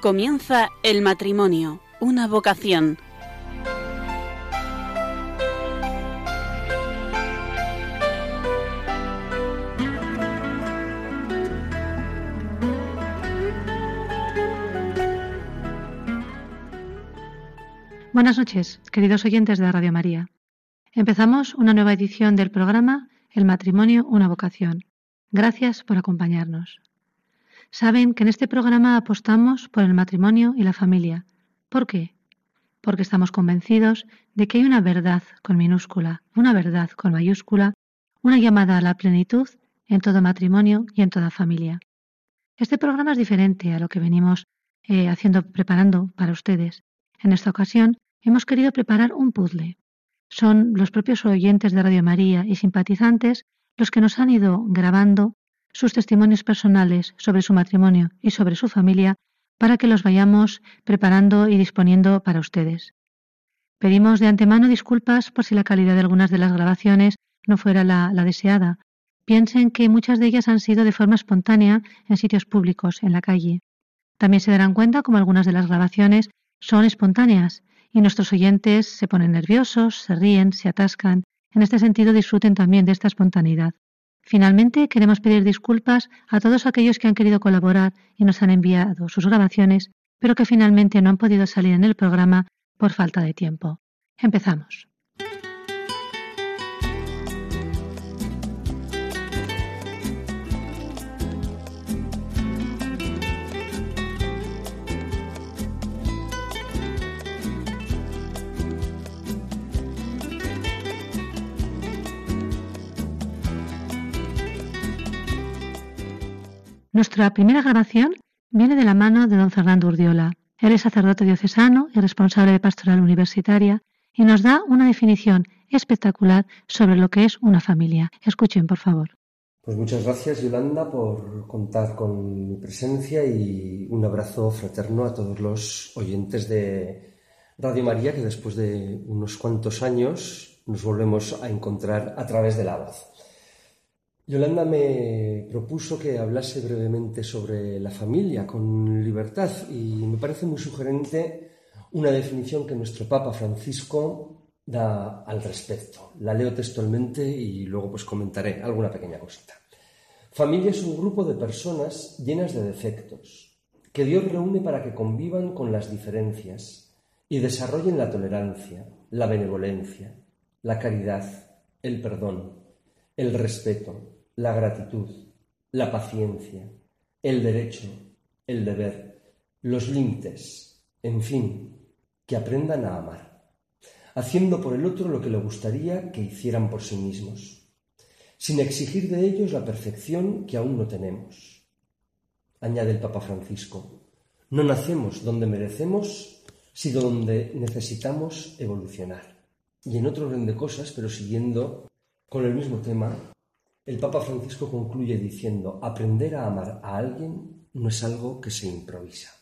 Comienza el matrimonio, una vocación. Buenas noches, queridos oyentes de Radio María. Empezamos una nueva edición del programa El matrimonio, una vocación. Gracias por acompañarnos. Saben que en este programa apostamos por el matrimonio y la familia. ¿Por qué? Porque estamos convencidos de que hay una verdad con minúscula, una verdad con mayúscula, una llamada a la plenitud en todo matrimonio y en toda familia. Este programa es diferente a lo que venimos eh, haciendo, preparando para ustedes. En esta ocasión hemos querido preparar un puzzle. Son los propios oyentes de Radio María y simpatizantes los que nos han ido grabando sus testimonios personales sobre su matrimonio y sobre su familia para que los vayamos preparando y disponiendo para ustedes. Pedimos de antemano disculpas por si la calidad de algunas de las grabaciones no fuera la, deseada. Piensen que muchas de ellas han sido de forma espontánea en sitios públicos, en la calle. También se darán cuenta como algunas de las grabaciones son espontáneas y nuestros oyentes se ponen nerviosos, se ríen, se atascan. En este sentido, disfruten también de esta espontaneidad. Finalmente, queremos pedir disculpas a todos aquellos que han querido colaborar y nos han enviado sus grabaciones, pero que finalmente no han podido salir en el programa por falta de tiempo. Empezamos. Nuestra primera grabación viene de la mano de don Fernando Urdiola. Él es sacerdote diocesano y responsable de pastoral universitaria y nos da una definición espectacular sobre lo que es una familia. Escuchen, por favor. Pues muchas gracias, Yolanda, por contar con mi presencia y un abrazo fraterno a todos los oyentes de Radio María que después de unos cuantos años nos volvemos a encontrar a través de la voz. Yolanda me propuso que hablase brevemente sobre la familia con libertad y me parece muy sugerente una definición que nuestro Papa Francisco da al respecto. La leo textualmente y luego pues comentaré alguna pequeña cosita. Familia es un grupo de personas llenas de defectos que Dios reúne para que convivan con las diferencias y desarrollen la tolerancia, la benevolencia, la caridad, el perdón, el respeto, la gratitud, la paciencia, el derecho, el deber, los límites, en fin, que aprendan a amar, haciendo por el otro lo que le gustaría que hicieran por sí mismos, sin exigir de ellos la perfección que aún no tenemos. Añade el Papa Francisco, no nacemos donde merecemos, sino donde necesitamos evolucionar. Y en otro orden de cosas, pero siguiendo con el mismo tema, el Papa Francisco concluye diciendo, aprender a amar a alguien no es algo que se improvisa.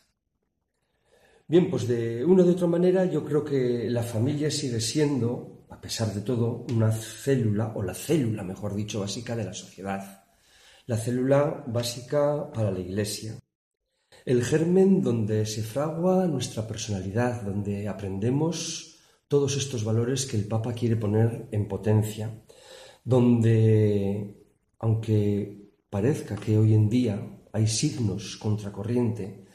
Bien, pues de una de otra manera yo creo que la familia sigue siendo, a pesar de todo, una célula, o la célula, mejor dicho, básica de la sociedad. La célula básica para la Iglesia. El germen donde se fragua nuestra personalidad, donde aprendemos todos estos valores que el Papa quiere poner en potencia donde, aunque parezca que hoy en día hay signos contracorriente,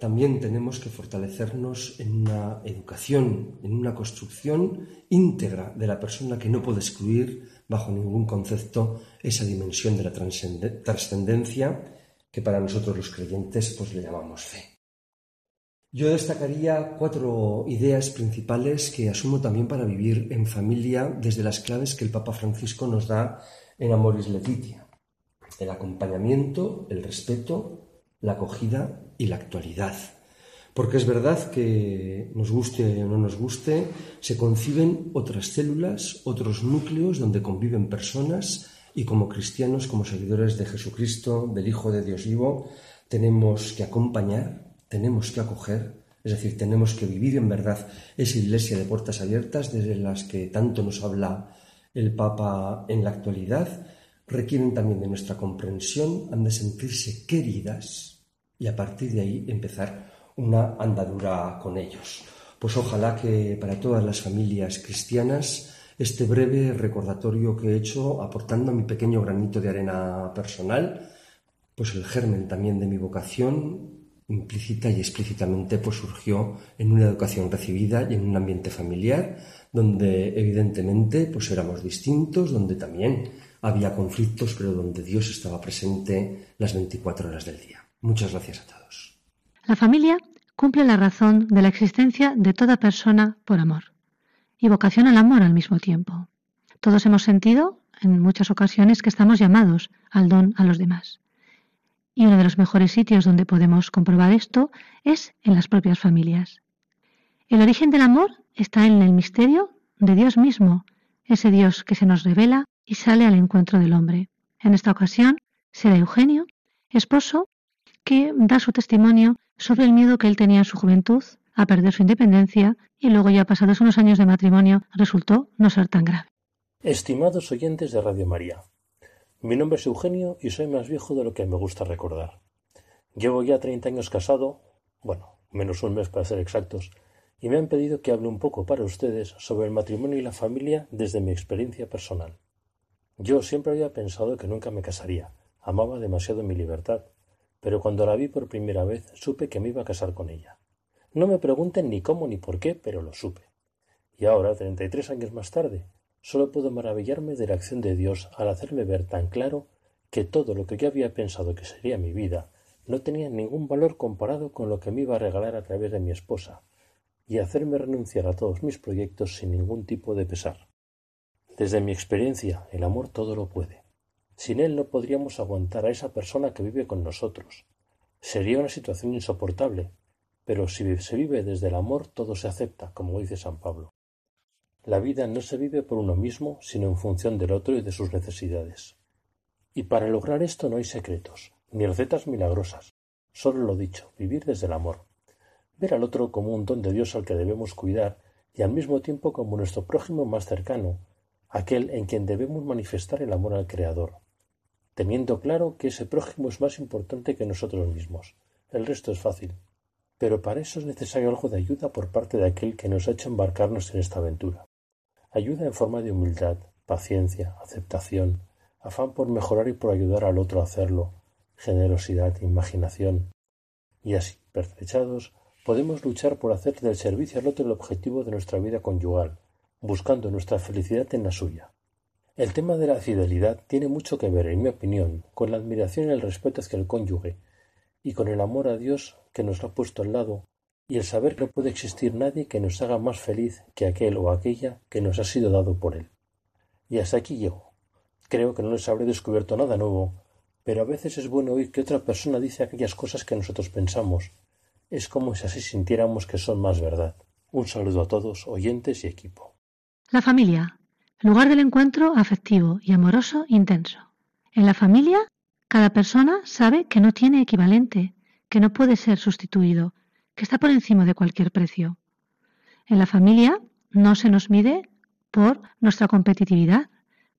también tenemos que fortalecernos en una educación, en una construcción íntegra de la persona que no puede excluir bajo ningún concepto esa dimensión de la trascendencia que para nosotros los creyentes pues le llamamos fe. Yo destacaría cuatro ideas principales que asumo también para vivir en familia desde las claves que el Papa Francisco nos da en Amoris Letitia. El acompañamiento, el respeto, la acogida y la actualidad. Porque es verdad que nos guste o no nos guste, se conciben otras células, otros núcleos donde conviven personas y como cristianos, como seguidores de Jesucristo, del Hijo de Dios vivo, tenemos que acompañar, tenemos que acoger, es decir, tenemos que vivir en verdad esa iglesia de puertas abiertas desde las que tanto nos habla el Papa en la actualidad, requieren también de nuestra comprensión, han de sentirse queridas y a partir de ahí empezar una andadura con ellos. Pues ojalá que para todas las familias cristianas este breve recordatorio que he hecho aportando mi pequeño granito de arena personal, pues el germen también de mi vocación implícita y explícitamente pues surgió en una educación recibida y en un ambiente familiar donde evidentemente pues éramos distintos, donde también había conflictos, pero donde Dios estaba presente las 24 horas del día. Muchas gracias a todos. La familia cumple la razón de la existencia de toda persona por amor y vocación al amor al mismo tiempo. Todos hemos sentido en muchas ocasiones que estamos llamados al don a los demás. Y uno de los mejores sitios donde podemos comprobar esto es en las propias familias. El origen del amor está en el misterio de Dios mismo, ese Dios que se nos revela y sale al encuentro del hombre. En esta ocasión será Eugenio, esposo, que da su testimonio sobre el miedo que él tenía en su juventud a perder su independencia y luego ya pasados unos años de matrimonio resultó no ser tan grave. Estimados oyentes de Radio María, mi nombre es Eugenio y soy más viejo de lo que me gusta recordar. Llevo ya 30 años casado, bueno, menos un mes para ser exactos, y me han pedido que hable un poco para ustedes sobre el matrimonio y la familia desde mi experiencia personal. Yo siempre había pensado que nunca me casaría, amaba demasiado mi libertad, pero cuando la vi por primera vez supe que me iba a casar con ella. No me pregunten ni cómo ni por qué, pero lo supe. Y ahora, treinta y tres años más tarde, Solo puedo maravillarme de la acción de Dios al hacerme ver tan claro que todo lo que yo había pensado que sería mi vida no tenía ningún valor comparado con lo que me iba a regalar a través de mi esposa, y hacerme renunciar a todos mis proyectos sin ningún tipo de pesar. Desde mi experiencia, el amor todo lo puede. Sin él no podríamos aguantar a esa persona que vive con nosotros. Sería una situación insoportable, pero si se vive desde el amor todo se acepta, como dice San Pablo. La vida no se vive por uno mismo, sino en función del otro y de sus necesidades. Y para lograr esto no hay secretos, ni recetas milagrosas, solo lo dicho, vivir desde el amor. Ver al otro como un don de Dios al que debemos cuidar y al mismo tiempo como nuestro prójimo más cercano, aquel en quien debemos manifestar el amor al Creador, teniendo claro que ese prójimo es más importante que nosotros mismos. El resto es fácil. Pero para eso es necesario algo de ayuda por parte de aquel que nos ha hecho embarcarnos en esta aventura. Ayuda en forma de humildad, paciencia, aceptación, afán por mejorar y por ayudar al otro a hacerlo, generosidad, imaginación. Y así, pertrechados, podemos luchar por hacer del servicio al otro el objetivo de nuestra vida conyugal, buscando nuestra felicidad en la suya. El tema de la fidelidad tiene mucho que ver, en mi opinión, con la admiración y el respeto hacia el cónyuge, y con el amor a Dios que nos ha puesto al lado y el saber que no puede existir nadie que nos haga más feliz que aquel o aquella que nos ha sido dado por él. Y hasta aquí llego. Creo que no les habré descubierto nada nuevo, pero a veces es bueno oír que otra persona dice aquellas cosas que nosotros pensamos. Es como si así sintiéramos que son más verdad. Un saludo a todos, oyentes y equipo. La familia, lugar del encuentro afectivo y amoroso intenso. En la familia, cada persona sabe que no tiene equivalente, que no puede ser sustituido, que está por encima de cualquier precio. En la familia no se nos mide por nuestra competitividad,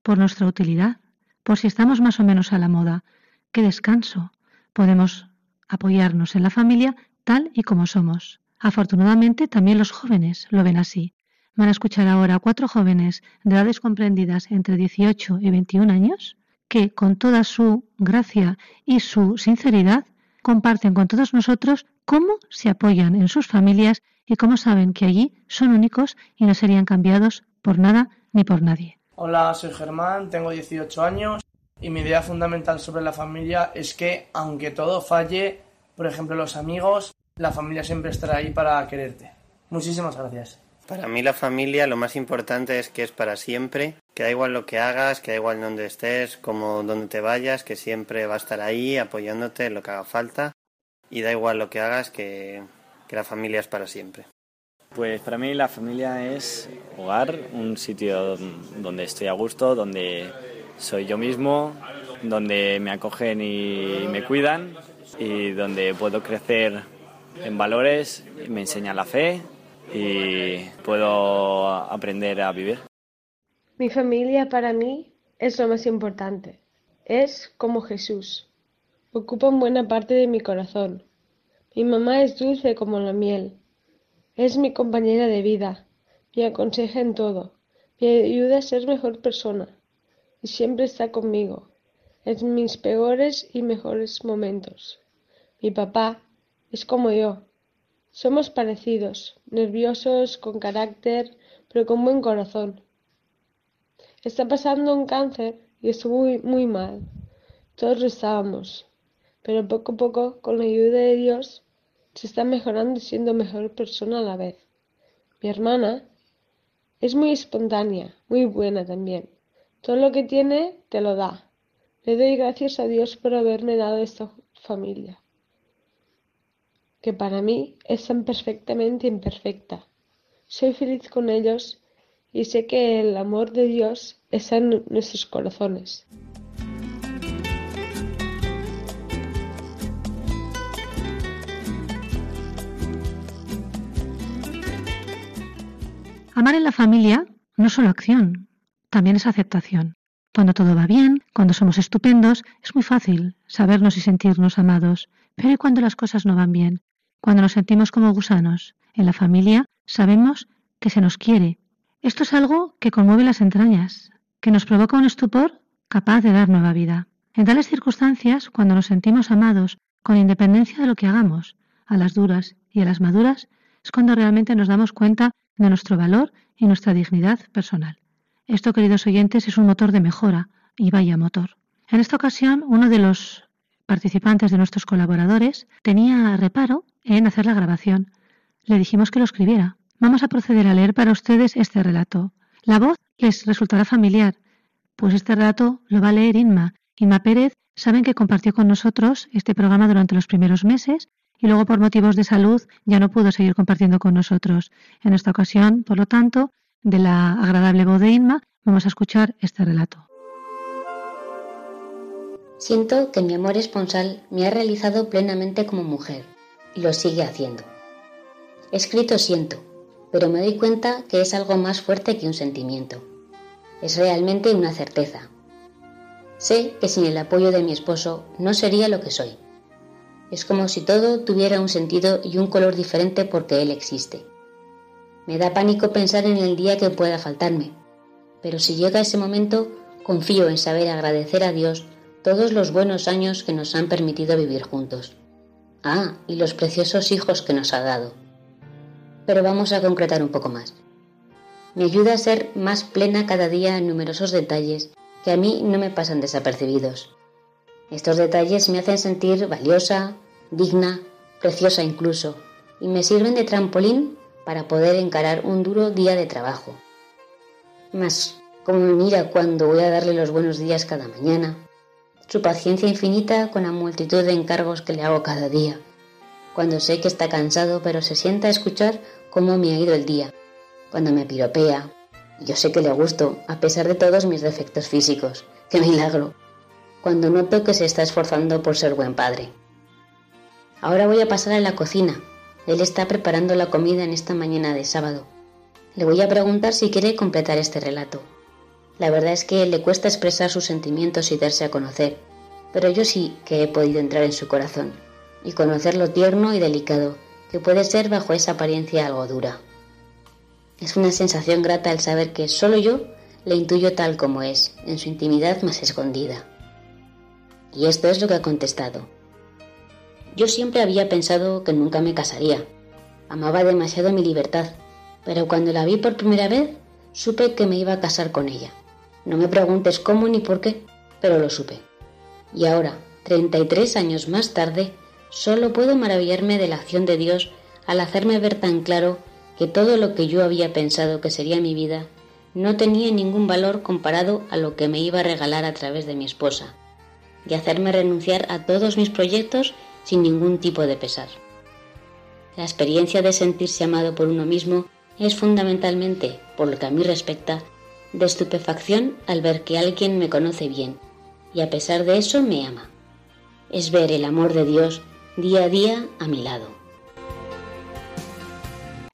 por nuestra utilidad, por si estamos más o menos a la moda. ¡Qué descanso! Podemos apoyarnos en la familia tal y como somos. Afortunadamente también los jóvenes lo ven así. Van a escuchar ahora a cuatro jóvenes de edades comprendidas entre 18 y 21 años que con toda su gracia y su sinceridad comparten con todos nosotros cómo se apoyan en sus familias y cómo saben que allí son únicos y no serían cambiados por nada ni por nadie. Hola, soy Germán, tengo 18 años y mi idea fundamental sobre la familia es que aunque todo falle, por ejemplo los amigos, la familia siempre estará ahí para quererte. Muchísimas gracias. Para mí la familia lo más importante es que es para siempre, que da igual lo que hagas, que da igual donde estés, como donde te vayas, que siempre va a estar ahí apoyándote en lo que haga falta y da igual lo que hagas, que, la familia es para siempre. Pues para mí la familia es hogar, un sitio donde estoy a gusto, donde soy yo mismo, donde me acogen y me cuidan y donde puedo crecer en valores, me enseñan la fe y puedo aprender a vivir. Mi familia para mí es lo más importante. Es como Jesús ocupan buena parte de mi corazón. Mi mamá es dulce como la miel. Es mi compañera de vida. Me aconseja en todo. Me ayuda a ser mejor persona. Y siempre está conmigo. En mis peores y mejores momentos. Mi papá es como yo. Somos parecidos, nerviosos, con carácter, pero con buen corazón. Está pasando un cáncer y estoy muy, muy mal. Todos lo estábamos, pero poco a poco, con la ayuda de Dios, se está mejorando y siendo mejor persona a la vez. Mi hermana es muy espontánea, muy buena también. Todo lo que tiene te lo da. Le doy gracias a Dios por haberme dado esta familia, que para mí es tan perfectamente imperfecta. Soy feliz con ellos y sé que el amor de Dios está en nuestros corazones. Amar en la familia no es solo acción, también es aceptación. Cuando todo va bien, cuando somos estupendos, es muy fácil sabernos y sentirnos amados. Pero ¿y cuando las cosas no van bien? Cuando nos sentimos como gusanos. En la familia sabemos que se nos quiere. Esto es algo que conmueve las entrañas, que nos provoca un estupor capaz de dar nueva vida. En tales circunstancias, cuando nos sentimos amados, con independencia de lo que hagamos, a las duras y a las maduras, es cuando realmente nos damos cuenta de nuestro valor y nuestra dignidad personal. Esto, queridos oyentes, es un motor de mejora y vaya motor. En esta ocasión, uno de los participantes de nuestros colaboradores tenía reparo en hacer la grabación. Le dijimos que lo escribiera. Vamos a proceder a leer para ustedes este relato. La voz les resultará familiar, pues este relato lo va a leer Inma. Inma Pérez saben que compartió con nosotros este programa durante los primeros meses y luego por motivos de salud ya no pudo seguir compartiendo con nosotros. En esta ocasión, por lo tanto, de la agradable voz de Inma, vamos a escuchar este relato. Siento que mi amor esponsal me ha realizado plenamente como mujer y lo sigue haciendo. Escrito siento, pero me doy cuenta que es algo más fuerte que un sentimiento. Es realmente una certeza. Sé que sin el apoyo de mi esposo no sería lo que soy. Es como si todo tuviera un sentido y un color diferente porque Él existe. Me da pánico pensar en el día que pueda faltarme, pero si llega ese momento, confío en saber agradecer a Dios todos los buenos años que nos han permitido vivir juntos. Ah, y los preciosos hijos que nos ha dado. Pero vamos a concretar un poco más. Me ayuda a ser más plena cada día en numerosos detalles que a mí no me pasan desapercibidos. Estos detalles me hacen sentir valiosa, digna, preciosa incluso, y me sirven de trampolín para poder encarar un duro día de trabajo. Mas, como me mira cuando voy a darle los buenos días cada mañana, su paciencia infinita con la multitud de encargos que le hago cada día, cuando sé que está cansado pero se sienta a escuchar cómo me ha ido el día, cuando me piropea, yo sé que le gusto a pesar de todos mis defectos físicos, qué milagro, cuando noto que se está esforzando por ser buen padre. Ahora voy a pasar a la cocina. Él está preparando la comida en esta mañana de sábado. Le voy a preguntar si quiere completar este relato. La verdad es que le cuesta expresar sus sentimientos y darse a conocer, pero yo sí que he podido entrar en su corazón y conocer lo tierno y delicado que puede ser bajo esa apariencia algo dura. Es una sensación grata el saber que solo yo le intuyo tal como es, en su intimidad más escondida. Y esto es lo que ha contestado. Yo siempre había pensado que nunca me casaría. Amaba demasiado mi libertad, pero cuando la vi por primera vez, supe que me iba a casar con ella. No me preguntes cómo ni por qué, pero lo supe. Y ahora, 33 años más tarde, solo puedo maravillarme de la acción de Dios al hacerme ver tan claro que todo lo que yo había pensado que sería mi vida no tenía ningún valor comparado a lo que me iba a regalar a través de mi esposa, y hacerme renunciar a todos mis proyectos sin ningún tipo de pesar. La experiencia de sentirse amado por uno mismo es fundamentalmente, por lo que a mí respecta, de estupefacción al ver que alguien me conoce bien y a pesar de eso me ama. Es ver el amor de Dios día a día a mi lado.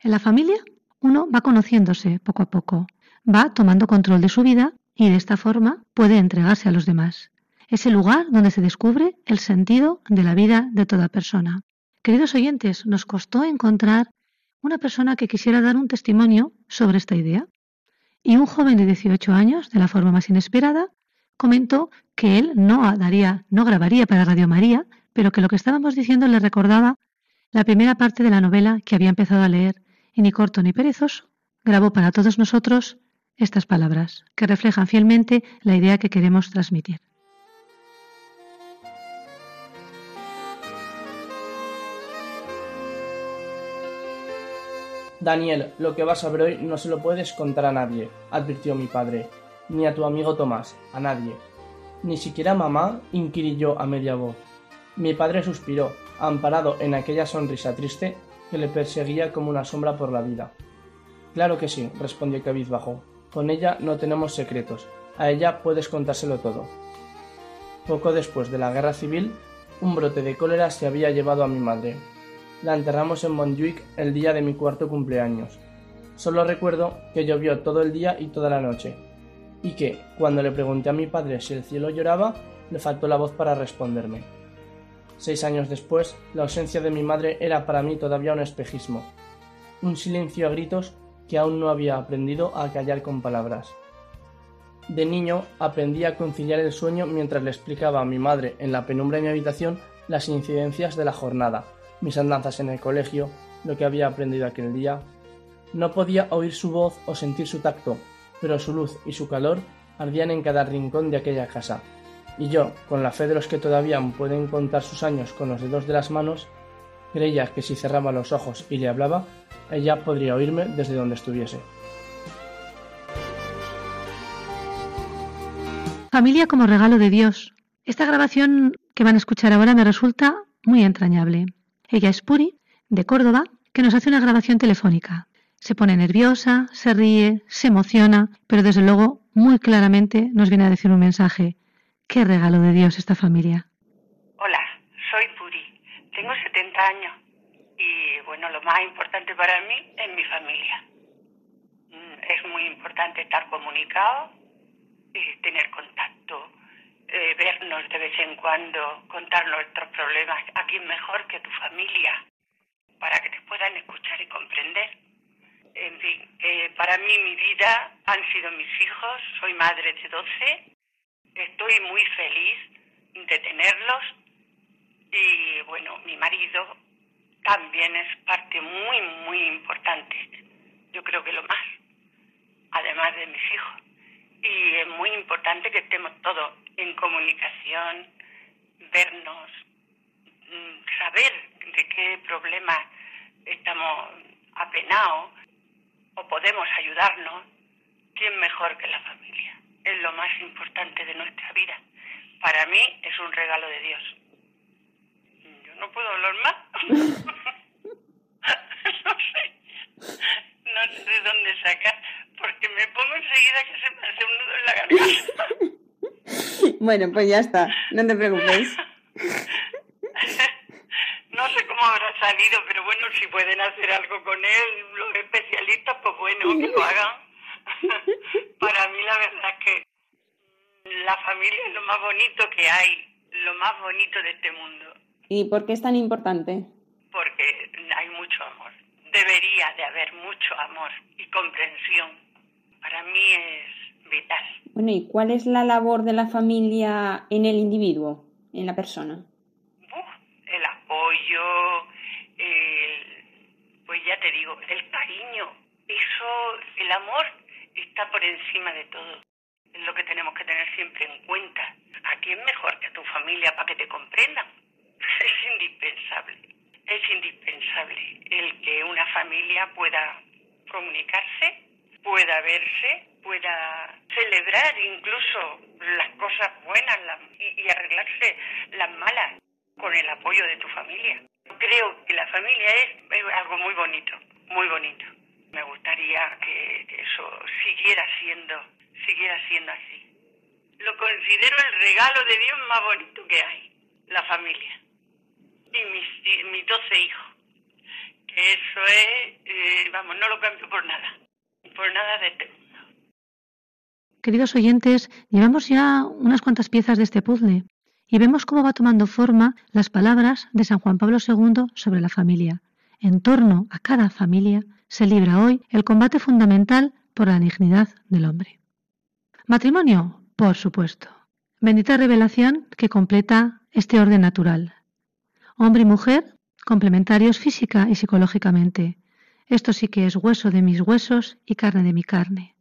En la familia uno va conociéndose poco a poco, va tomando control de su vida y de esta forma puede entregarse a los demás. Es el lugar donde se descubre el sentido de la vida de toda persona. Queridos oyentes, nos costó encontrar una persona que quisiera dar un testimonio sobre esta idea. Y un joven de 18 años, de la forma más inesperada, comentó que él no daría, no grabaría para Radio María, pero que lo que estábamos diciendo le recordaba la primera parte de la novela que había empezado a leer y ni corto ni perezoso grabó para todos nosotros estas palabras que reflejan fielmente la idea que queremos transmitir. Daniel, lo que vas a ver hoy no se lo puedes contar a nadie, advirtió mi padre, ni a tu amigo Tomás, a nadie. Ni siquiera mamá, inquirí yo a media voz. Mi padre suspiró, amparado en aquella sonrisa triste que le perseguía como una sombra por la vida. Claro que sí, respondió cabizbajo. Con ella no tenemos secretos. A ella puedes contárselo todo. Poco después de la guerra civil, un brote de cólera se había llevado a mi madre. La enterramos en Montjuic el día de mi cuarto cumpleaños. Solo recuerdo que llovió todo el día y toda la noche, y que, cuando le pregunté a mi padre si el cielo lloraba, le faltó la voz para responderme. Seis años después, la ausencia de mi madre era para mí todavía un espejismo, un silencio a gritos que aún no había aprendido a callar con palabras. De niño aprendí a conciliar el sueño mientras le explicaba a mi madre en la penumbra de mi habitación las incidencias de la jornada, mis andanzas en el colegio, lo que había aprendido aquel día. No podía oír su voz o sentir su tacto, pero su luz y su calor ardían en cada rincón de aquella casa. Y yo, con la fe de los que todavía pueden contar sus años con los dedos de las manos, creía que si cerraba los ojos y le hablaba, ella podría oírme desde donde estuviese. Familia como regalo de Dios. Esta grabación que van a escuchar ahora me resulta muy entrañable. Ella es Puri, de Córdoba, que nos hace una grabación telefónica. Se pone nerviosa, se ríe, se emociona, pero desde luego muy claramente nos viene a decir un mensaje. Qué regalo de Dios esta familia. Hola, soy Puri. Tengo 70 años y bueno, lo más importante para mí es mi familia. Mm, es muy importante estar comunicado y tener contacto eh, vernos de vez en cuando, contar nuestros problemas. ¿A quién mejor que tu familia? Para que te puedan escuchar y comprender. En fin, eh, para mí mi vida han sido mis hijos, soy madre de 12, estoy muy feliz de tenerlos y bueno, mi marido también es parte muy, muy importante. Yo creo que lo más, además de mis hijos y es muy importante que estemos todos en comunicación, vernos, mm, saber de qué problema estamos apenados o podemos ayudarnos, ¿quién mejor que la familia? Es lo más importante de nuestra vida. Para mí es un regalo de Dios. Yo no puedo hablar más. no sé. No sé de dónde sacar porque me pongo enseguida que se me hace un nudo en la garganta. bueno, pues ya está, no te preocupes. no sé cómo habrá salido, pero bueno, si pueden hacer algo con él, los especialistas, pues bueno, que lo hagan. Para mí la verdad es que la familia es lo más bonito que hay, lo más bonito de este mundo. ¿Y por qué es tan importante? Porque hay mucho amor. Debería de haber mucho amor y comprensión para mí es vital. Bueno, ¿y cuál es la labor de la familia en el individuo, en la persona? el apoyo, el, pues ya te digo, el cariño, eso, el amor está por encima de todo. Es lo que tenemos que tener siempre en cuenta. ¿A quién mejor que a tu familia para que te comprendan? Es indispensable, es indispensable el que una familia pueda comunicarse pueda verse, pueda celebrar incluso las cosas buenas y, arreglarse las malas con el apoyo de tu familia. Creo que la familia es, algo muy bonito, muy bonito. Me gustaría que, eso siguiera siendo, siguiera siendo así. Lo considero el regalo de Dios más bonito que hay, la familia. Y mis, mis 12 hijos. Que eso es, eh, vamos, no lo cambio por nada por nada de Queridos oyentes, llevamos ya unas cuantas piezas de este puzzle y vemos cómo va tomando forma las palabras de San Juan Pablo II sobre la familia. En torno a cada familia se libra hoy el combate fundamental por la dignidad del hombre. Matrimonio, por supuesto. Bendita revelación que completa este orden natural. Hombre y mujer, complementarios física y psicológicamente. Esto sí que es hueso de mis huesos y carne de mi carne.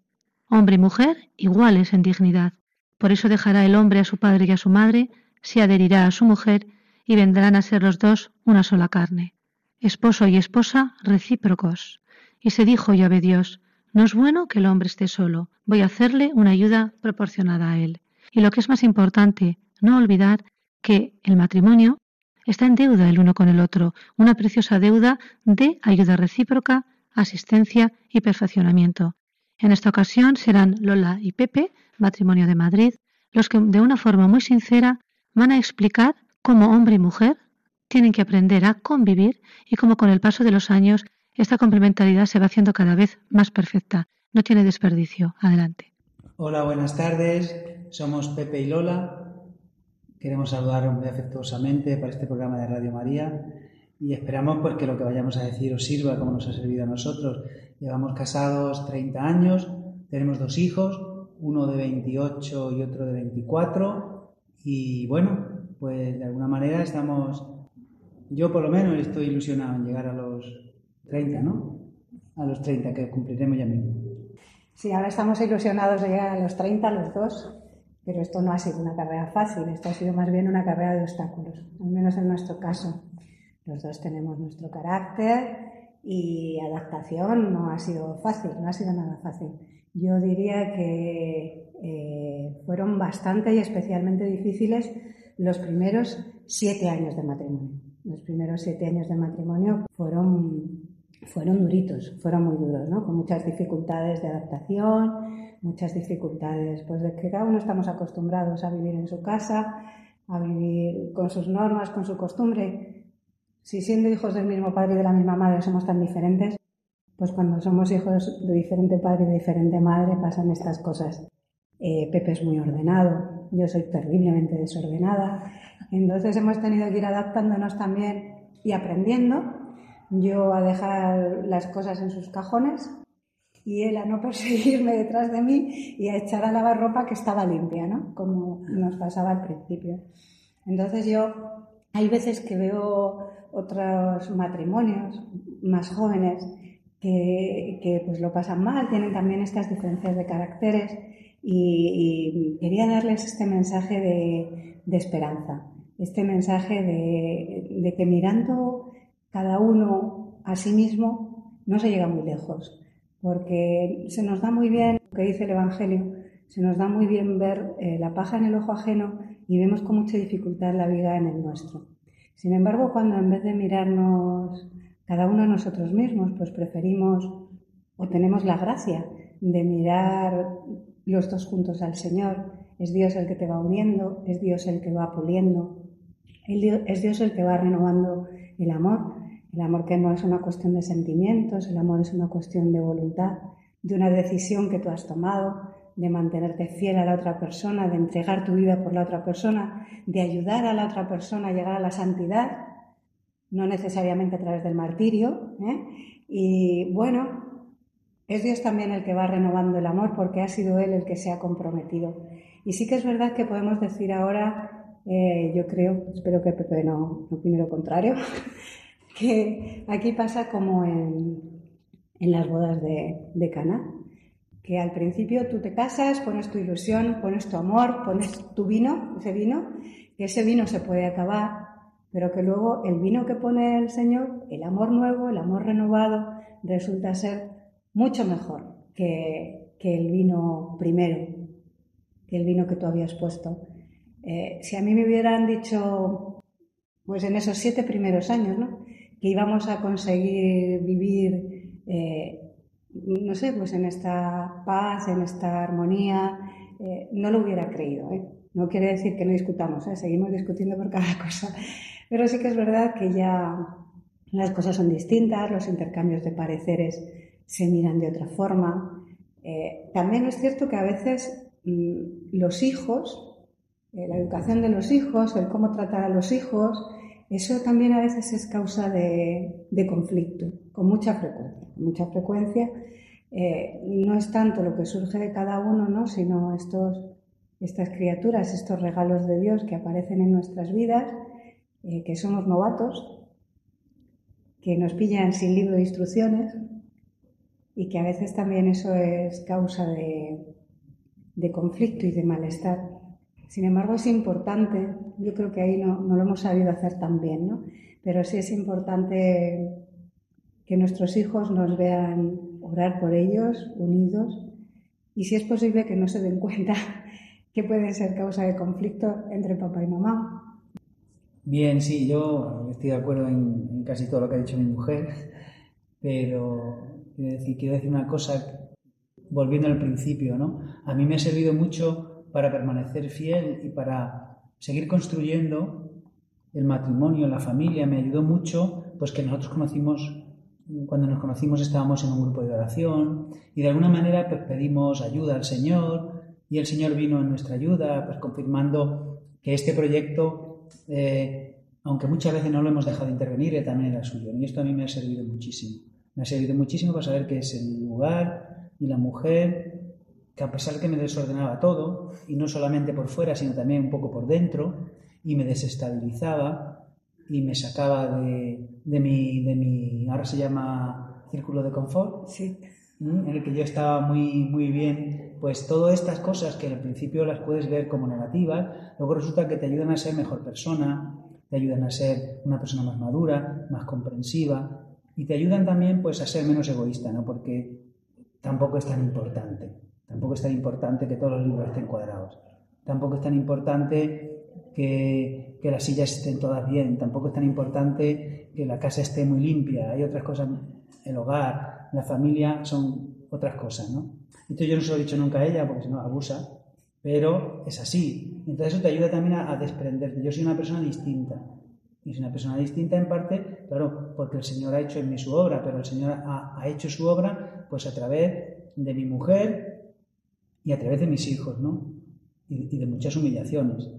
Hombre y mujer iguales en dignidad. Por eso dejará el hombre a su padre y a su madre se adherirá a su mujer y vendrán a ser los dos una sola carne. Esposo y esposa recíprocos. Y se dijo Yahvé Dios, no es bueno que el hombre esté solo, voy a hacerle una ayuda proporcionada a él. Y lo que es más importante, no olvidar que el matrimonio está en deuda el uno con el otro, una preciosa deuda de ayuda recíproca, asistencia y perfeccionamiento. En esta ocasión serán Lola y Pepe, matrimonio de Madrid, los que de una forma muy sincera van a explicar cómo hombre y mujer tienen que aprender a convivir y cómo con el paso de los años esta complementariedad se va haciendo cada vez más perfecta. No tiene desperdicio. Adelante. Hola, buenas tardes. Somos Pepe y Lola. Queremos saludar muy afectuosamente para este programa de Radio María y esperamos pues, que lo que vayamos a decir os sirva como nos ha servido a nosotros. Llevamos casados 30 años, tenemos dos hijos, uno de 28 y otro de 24 y bueno, pues de alguna manera estamos, yo por lo menos estoy ilusionado en llegar a los 30, ¿no? A los 30 que cumpliremos ya mismo. Sí, ahora estamos ilusionados de llegar a los 30, los dos, pero esto no ha sido una carrera fácil, esto ha sido más bien una carrera de obstáculos, al menos en nuestro caso. Los dos tenemos nuestro carácter y adaptación no ha sido fácil, no ha sido nada fácil. Yo diría que eh, fueron bastante y especialmente difíciles los primeros siete años de matrimonio. Los primeros siete años de matrimonio fueron, fueron duritos, fueron muy duros, ¿no? Con muchas dificultades de adaptación, muchas dificultades, pues de que cada uno estamos acostumbrados a vivir en su casa, a vivir con sus normas, con su costumbre. Si siendo hijos del mismo padre y de la misma madre somos tan diferentes, pues cuando somos hijos de diferente padre y de diferente madre pasan estas cosas. Eh, Pepe es muy ordenado, yo soy terriblemente desordenada. Entonces hemos tenido que ir adaptándonos también y aprendiendo. Yo a dejar las cosas en sus cajones y él a no perseguirme detrás de mí y a echar a lavar ropa que estaba limpia, ¿no? Como nos pasaba al principio. Entonces yo, hay veces que veo otros matrimonios más jóvenes que, que pues lo pasan mal, tienen también estas diferencias de caracteres y, quería darles este mensaje de, esperanza, este mensaje de, que mirando cada uno a sí mismo no se llega muy lejos, porque se nos da muy bien lo que dice el Evangelio, se nos da muy bien ver eh, la paja en el ojo ajeno y vemos con mucha dificultad la vida en el nuestro. Sin embargo, cuando en vez de mirarnos cada uno a nosotros mismos, pues preferimos o tenemos la gracia de mirar los dos juntos al Señor. Es Dios el que te va uniendo, es Dios el que va puliendo, es Dios el que va renovando el amor. El amor que no es una cuestión de sentimientos, el amor es una cuestión de voluntad, de una decisión que tú has tomado, de mantenerte fiel a la otra persona, de entregar tu vida por la otra persona, de ayudar a la otra persona a llegar a la santidad, no necesariamente a través del martirio. ¿eh? Y bueno, es Dios también el que va renovando el amor porque ha sido Él el que se ha comprometido. Y sí que es verdad que podemos decir ahora, eh, yo creo, espero que Pepe no, opine lo contrario, que aquí pasa como en, las bodas de, de Cana, que al principio tú te casas, pones tu ilusión, pones tu amor, pones tu vino, ese vino, que ese vino se puede acabar, pero que luego el vino que pone el Señor, el amor nuevo, el amor renovado, resulta ser mucho mejor que, el vino primero, que el vino que tú habías puesto. Eh, si a mí me hubieran dicho, pues en esos siete primeros años, ¿no? Que íbamos a conseguir vivir, eh, no sé, pues en esta paz, en esta armonía, eh, no lo hubiera creído. No quiere decir que no discutamos, seguimos discutiendo por cada cosa, pero sí que es verdad que ya las cosas son distintas, los intercambios de pareceres se miran de otra forma. Eh, también es cierto que a veces mm, los hijos eh, la educación de los hijos, el cómo tratar a los hijos, eso también a veces es causa de, conflicto, con mucha frecuencia. mucha frecuencia eh, no es tanto lo que surge de cada uno, ¿no? sino estos, estas criaturas, estos regalos de Dios que aparecen en nuestras vidas, eh, que somos novatos, que nos pillan sin libro de instrucciones y que a veces también eso es causa de, de conflicto y de malestar. Sin embargo, es importante, yo creo que ahí no, no lo hemos sabido hacer tan bien, ¿no? pero sí es importante que nuestros hijos nos vean orar por ellos, unidos, y si es posible que no se den cuenta que pueden ser causa de conflicto entre papá y mamá. Bien, sí, yo estoy de acuerdo en, casi todo lo que ha dicho mi mujer, pero quiero quiero decir una cosa, volviendo al principio, ¿no? A mí me ha servido mucho para permanecer fiel y para seguir construyendo el matrimonio, la familia, me ayudó mucho, pues que nosotros conocimos cuando nos conocimos estábamos en un grupo de oración y de alguna manera pues, pedimos ayuda al Señor y el Señor vino en nuestra ayuda, pues confirmando que este proyecto, eh, aunque muchas veces no lo hemos dejado de intervenir, también era suyo. Y esto a mí me ha servido muchísimo. Me ha servido muchísimo para saber que es el lugar y la mujer que a pesar de que me desordenaba todo, y no solamente por fuera, sino también un poco por dentro, y me desestabilizaba, y me sacaba de, de, mi, de mi, ahora se llama círculo de confort, sí. en el que yo estaba muy, muy bien, pues todas estas cosas que al principio las puedes ver como negativas, luego resulta que te ayudan a ser mejor persona, te ayudan a ser una persona más madura, más comprensiva, y te ayudan también pues a ser menos egoísta, ¿no? Porque tampoco es tan importante, tampoco es tan importante que todos los libros estén cuadrados, tampoco es tan importante que, que, las sillas estén todas bien, tampoco es tan importante que la casa esté muy limpia, hay otras cosas, el hogar, la familia son otras cosas, ¿no? Esto yo no se lo he dicho nunca a ella porque si no abusa, pero es así. Entonces eso te ayuda también a, desprenderte. Yo soy una persona distinta. Y soy una persona distinta en parte, claro, porque el Señor ha hecho en mí su obra, pero el Señor ha, ha hecho su obra pues a través de mi mujer y a través de mis hijos, ¿no? Y, y de muchas humillaciones.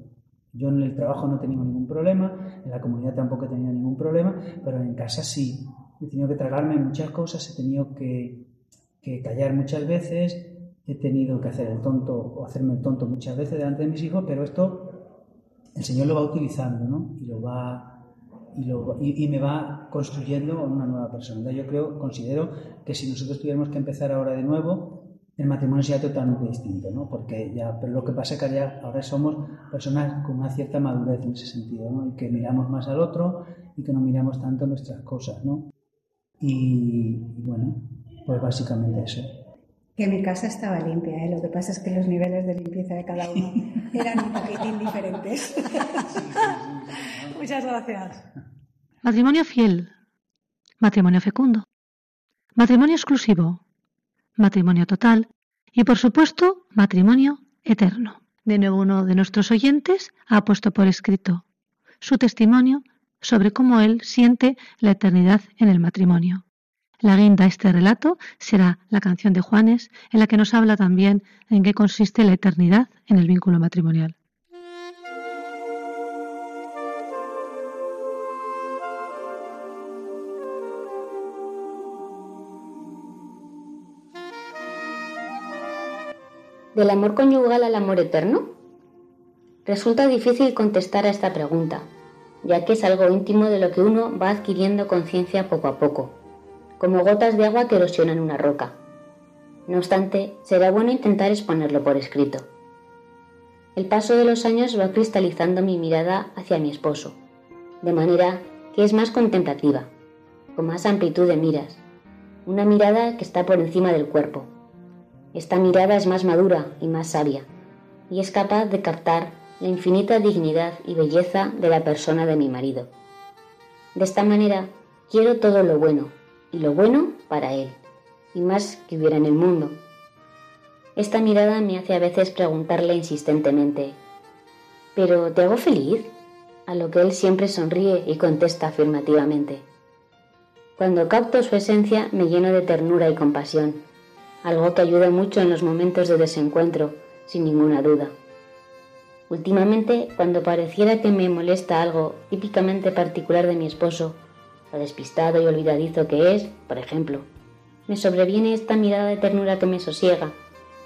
Yo en el trabajo no he tenido ningún problema, en la comunidad tampoco he tenido ningún problema, pero en casa sí. He tenido que tragarme muchas cosas, he tenido que, callar muchas veces, he tenido que hacer el tonto o hacerme el tonto muchas veces delante de mis hijos, pero esto el Señor lo va utilizando, ¿no? Y lo va y, lo, y, me va construyendo una nueva persona. Yo creo, considero que si nosotros tuviéramos que empezar ahora de nuevo, el matrimonio sea totalmente distinto, ¿no? Porque ya, pero lo que pasa es que ya, ahora somos personas con una cierta madurez en ese sentido, ¿no? Y que miramos más al otro y que no miramos tanto nuestras cosas, ¿no? Y, bueno, pues básicamente eso. Que mi casa estaba limpia, ¿eh? Lo que pasa es que los niveles de limpieza de cada uno eran un poquitín diferentes. Muchas gracias. Matrimonio fiel. Matrimonio fecundo. Matrimonio exclusivo matrimonio total y, por supuesto, matrimonio eterno. De nuevo, uno de nuestros oyentes ha puesto por escrito su testimonio sobre cómo él siente la eternidad en el matrimonio. La guinda a este relato será la canción de Juanes, en la que nos habla también en qué consiste la eternidad en el vínculo matrimonial. ¿Del amor conyugal al amor eterno? Resulta difícil contestar a esta pregunta, ya que es algo íntimo de lo que uno va adquiriendo conciencia poco a poco, como gotas de agua que erosionan una roca. No obstante, será bueno intentar exponerlo por escrito. El paso de los años va cristalizando mi mirada hacia mi esposo, de manera que es más contemplativa, con más amplitud de miras, una mirada que está por encima del cuerpo, esta mirada es más madura y más sabia, y es capaz de captar la infinita dignidad y belleza de la persona de mi marido. De esta manera, quiero todo lo bueno, y lo bueno para él, y más que hubiera en el mundo. Esta mirada me hace a veces preguntarle insistentemente, ¿pero te hago feliz? A lo que él siempre sonríe y contesta afirmativamente. Cuando capto su esencia me lleno de ternura y compasión algo que ayuda mucho en los momentos de desencuentro, sin ninguna duda. Últimamente, cuando pareciera que me molesta algo típicamente particular de mi esposo, lo despistado y olvidadizo que es, por ejemplo, me sobreviene esta mirada de ternura que me sosiega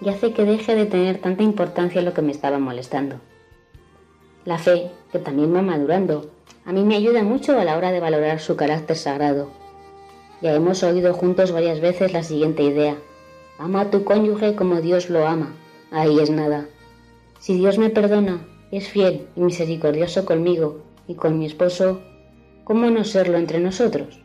y hace que deje de tener tanta importancia lo que me estaba molestando. La fe, que también va madurando, a mí me ayuda mucho a la hora de valorar su carácter sagrado. Ya hemos oído juntos varias veces la siguiente idea. Ama a tu cónyuge como Dios lo ama. Ahí es nada. Si Dios me perdona, es fiel y misericordioso conmigo y con mi esposo, ¿cómo no serlo entre nosotros?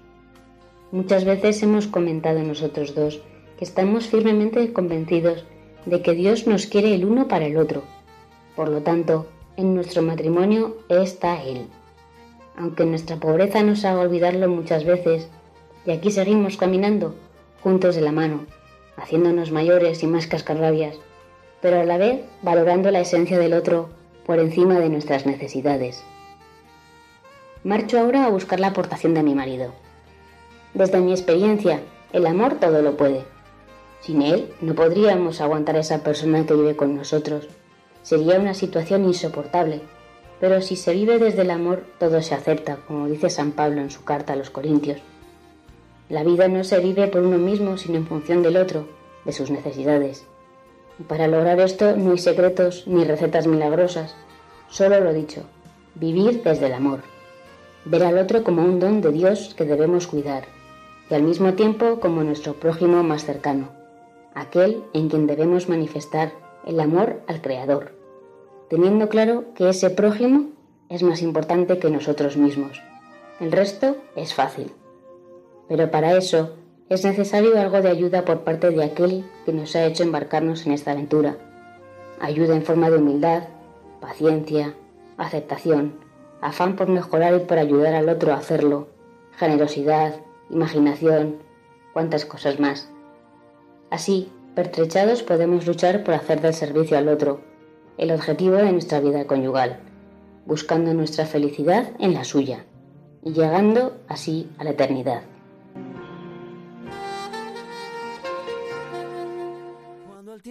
Muchas veces hemos comentado nosotros dos que estamos firmemente convencidos de que Dios nos quiere el uno para el otro. Por lo tanto, en nuestro matrimonio está Él. Aunque nuestra pobreza nos haga olvidarlo muchas veces, y aquí seguimos caminando, juntos de la mano, haciéndonos mayores y más cascarrabias, pero a la vez valorando la esencia del otro por encima de nuestras necesidades. Marcho ahora a buscar la aportación de mi marido. Desde mi experiencia, el amor todo lo puede. Sin él no podríamos aguantar a esa persona que vive con nosotros Sería una situación insoportable, pero si se vive desde el amor, todo se acepta, como dice San Pablo en su carta a los Corintios. La vida no se vive por uno mismo, sino en función del otro, de sus necesidades. Y para lograr esto no hay secretos ni recetas milagrosas, solo lo dicho, vivir desde el amor. Ver al otro como un don de Dios que debemos cuidar, y al mismo tiempo como nuestro prójimo más cercano, aquel en quien debemos manifestar el amor al Creador, teniendo claro que ese prójimo es más importante que nosotros mismos. El resto es fácil. Pero para eso es necesario algo de ayuda por parte de aquel que nos ha hecho embarcarnos en esta aventura. Ayuda en forma de humildad, paciencia, aceptación, afán por mejorar y por ayudar al otro a hacerlo, generosidad, imaginación, cuantas cosas más. Así, Pertrechados podemos luchar por hacer del servicio al otro el objetivo de nuestra vida conyugal, buscando nuestra felicidad en la suya y llegando así a la eternidad.